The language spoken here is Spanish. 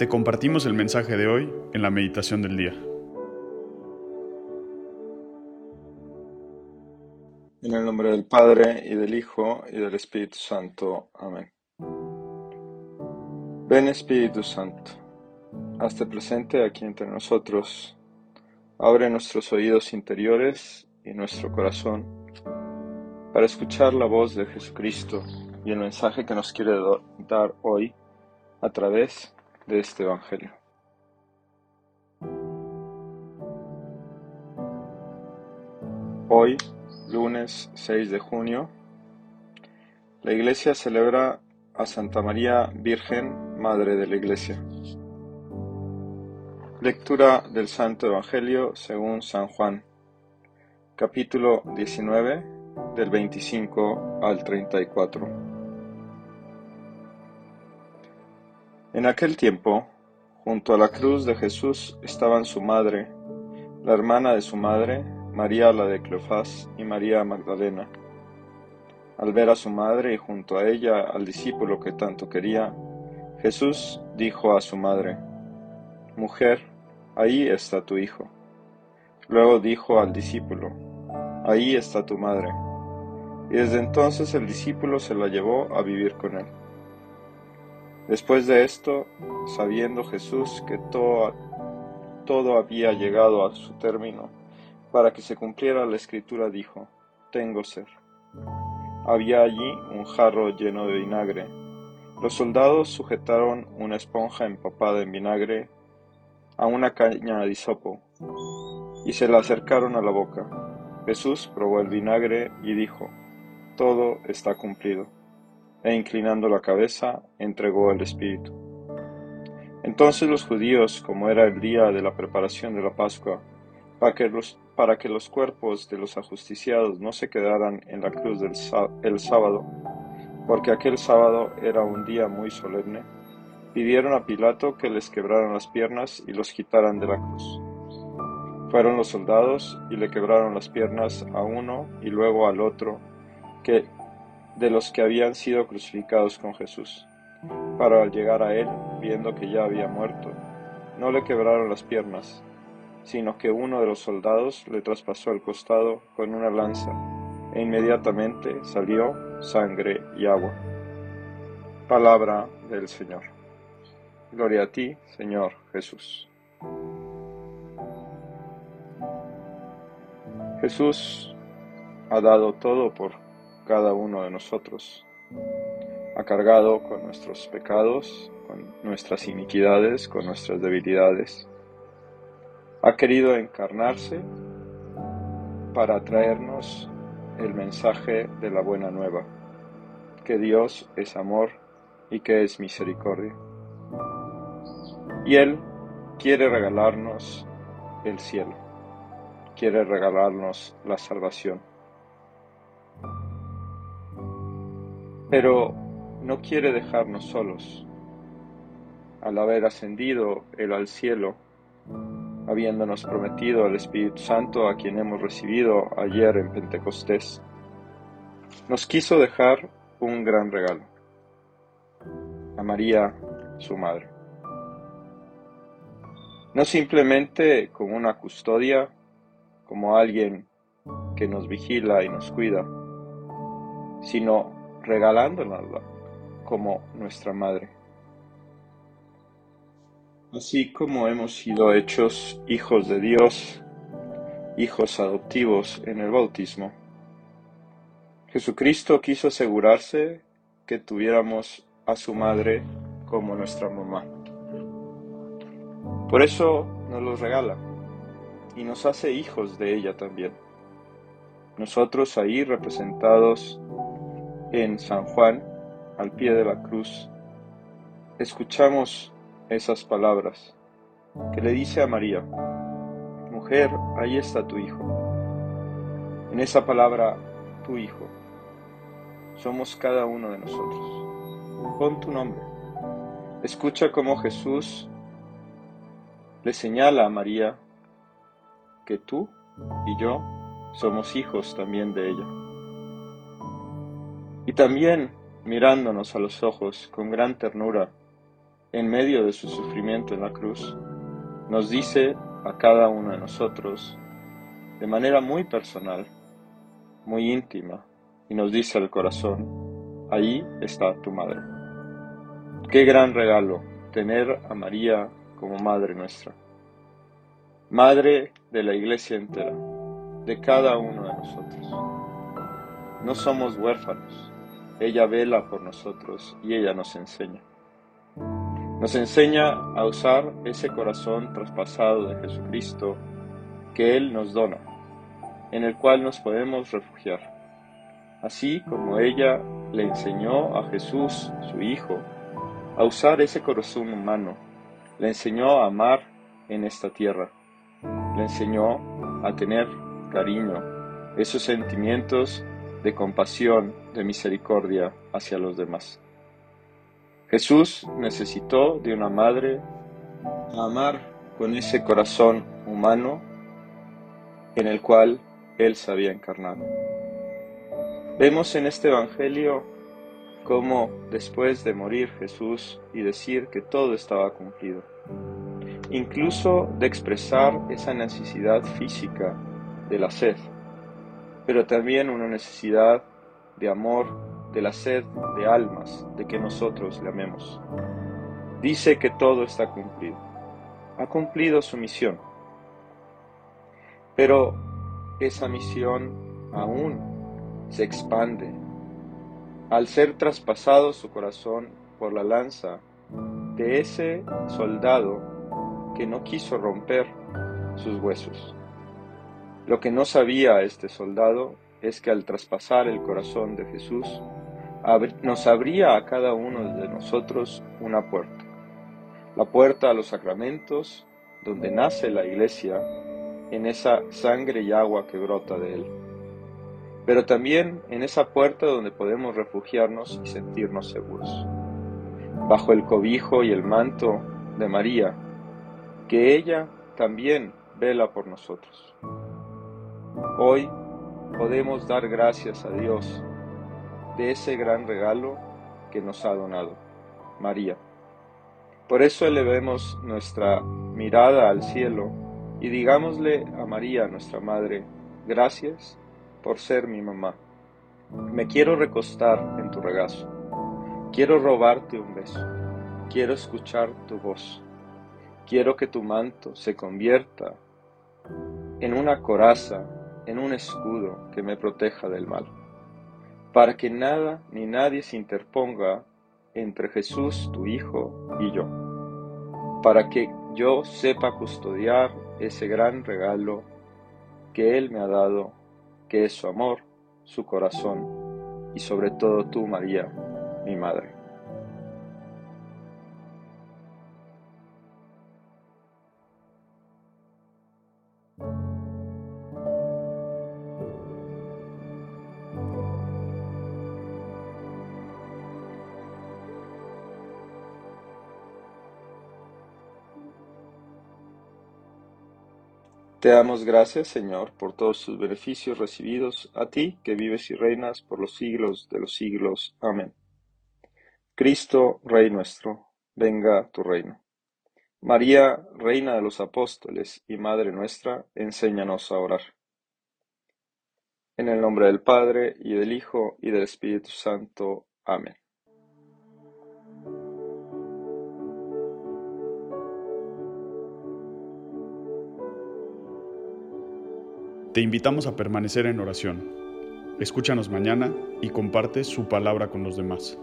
Te compartimos el mensaje de hoy en la meditación del día. En el nombre del Padre, y del Hijo, y del Espíritu Santo. Amén. Ven Espíritu Santo, hazte presente aquí entre nosotros, abre nuestros oídos interiores y nuestro corazón para escuchar la voz de Jesucristo y el mensaje que nos quiere dar hoy a través de este Evangelio. Hoy, lunes 6 de junio, la Iglesia celebra a Santa María Virgen, Madre de la Iglesia. Lectura del Santo Evangelio según San Juan, capítulo 19, del 25 al 34. En aquel tiempo, junto a la cruz de Jesús estaban su madre, la hermana de su madre, María la de Cleofás y María Magdalena. Al ver a su madre y junto a ella al discípulo que tanto quería, Jesús dijo a su madre, Mujer, ahí está tu hijo. Luego dijo al discípulo, Ahí está tu madre. Y desde entonces el discípulo se la llevó a vivir con él. Después de esto, sabiendo Jesús que todo, había llegado a su término, para que se cumpliera la escritura, dijo, Tengo sed. Había allí un jarro lleno de vinagre. Los soldados sujetaron una esponja empapada en vinagre a una caña de hisopo y se la acercaron a la boca. Jesús probó el vinagre y dijo, Todo está cumplido e inclinando la cabeza, entregó el Espíritu. Entonces los judíos, como era el día de la preparación de la Pascua, para que los, para que los cuerpos de los ajusticiados no se quedaran en la cruz del el sábado, porque aquel sábado era un día muy solemne, pidieron a Pilato que les quebraran las piernas y los quitaran de la cruz. Fueron los soldados y le quebraron las piernas a uno y luego al otro, que de los que habían sido crucificados con Jesús. Para al llegar a él, viendo que ya había muerto, no le quebraron las piernas, sino que uno de los soldados le traspasó el costado con una lanza, e inmediatamente salió sangre y agua. Palabra del Señor. Gloria a ti, Señor Jesús. Jesús ha dado todo por cada uno de nosotros. Ha cargado con nuestros pecados, con nuestras iniquidades, con nuestras debilidades. Ha querido encarnarse para traernos el mensaje de la buena nueva, que Dios es amor y que es misericordia. Y Él quiere regalarnos el cielo, quiere regalarnos la salvación. Pero no quiere dejarnos solos. Al haber ascendido Él al cielo, habiéndonos prometido al Espíritu Santo a quien hemos recibido ayer en Pentecostés, nos quiso dejar un gran regalo, a María, su madre. No simplemente como una custodia, como alguien que nos vigila y nos cuida, sino regalándonos como nuestra madre. Así como hemos sido hechos hijos de Dios, hijos adoptivos en el bautismo, Jesucristo quiso asegurarse que tuviéramos a su madre como nuestra mamá. Por eso nos los regala y nos hace hijos de ella también. Nosotros ahí representados en San Juan, al pie de la cruz, escuchamos esas palabras que le dice a María, Mujer, ahí está tu hijo. En esa palabra, tu hijo, somos cada uno de nosotros. Pon tu nombre. Escucha cómo Jesús le señala a María que tú y yo somos hijos también de ella. Y también, mirándonos a los ojos con gran ternura, en medio de su sufrimiento en la cruz, nos dice a cada uno de nosotros, de manera muy personal, muy íntima, y nos dice al corazón, ahí está tu madre. Qué gran regalo tener a María como Madre nuestra. Madre de la Iglesia entera, de cada uno de nosotros. No somos huérfanos, ella vela por nosotros y ella nos enseña. Nos enseña a usar ese corazón traspasado de Jesucristo que Él nos dona, en el cual nos podemos refugiar. Así como ella le enseñó a Jesús, su Hijo, a usar ese corazón humano, le enseñó a amar en esta tierra le enseñó a tener cariño, esos sentimientos de compasión, de misericordia hacia los demás. Jesús necesitó de una madre a amar con ese corazón humano en el cual Él se había encarnado. Vemos en este Evangelio cómo después de morir Jesús y decir que todo estaba cumplido, incluso de expresar esa necesidad física de la sed, pero también una necesidad de amor, de la sed de almas, de que nosotros le amemos. Dice que todo está cumplido. Ha cumplido su misión. Pero esa misión aún se expande. Al ser traspasado su corazón por la lanza de ese soldado que no quiso romper sus huesos. Lo que no sabía este soldado es que al traspasar el corazón de Jesús, nos abría a cada uno de nosotros una puerta. La puerta a los sacramentos, donde nace la iglesia, en esa sangre y agua que brota de él. Pero también en esa puerta donde podemos refugiarnos y sentirnos seguros. Bajo el cobijo y el manto de María, que ella también vela por nosotros. Hoy podemos dar gracias a Dios de ese gran regalo que nos ha donado, María. Por eso elevemos nuestra mirada al cielo y digámosle a María, nuestra Madre, gracias por ser mi mamá. Me quiero recostar en tu regazo. Quiero robarte un beso. Quiero escuchar tu voz. Quiero que tu manto se convierta en una coraza, en un escudo que me proteja del mal, para que nada ni nadie se interponga entre Jesús, tu Hijo, y yo, para que yo sepa custodiar ese gran regalo que Él me ha dado, que es su amor, su corazón y sobre todo tú, María, mi Madre. Te damos gracias, Señor, por todos tus beneficios recibidos, a ti que vives y reinas por los siglos de los siglos. Amén. Cristo, Rey nuestro, venga tu reino. María, Reina de los Apóstoles y Madre nuestra, enséñanos a orar. En el nombre del Padre, y del Hijo, y del Espíritu Santo. Amén. Te invitamos a permanecer en oración. Escúchanos mañana y comparte su palabra con los demás.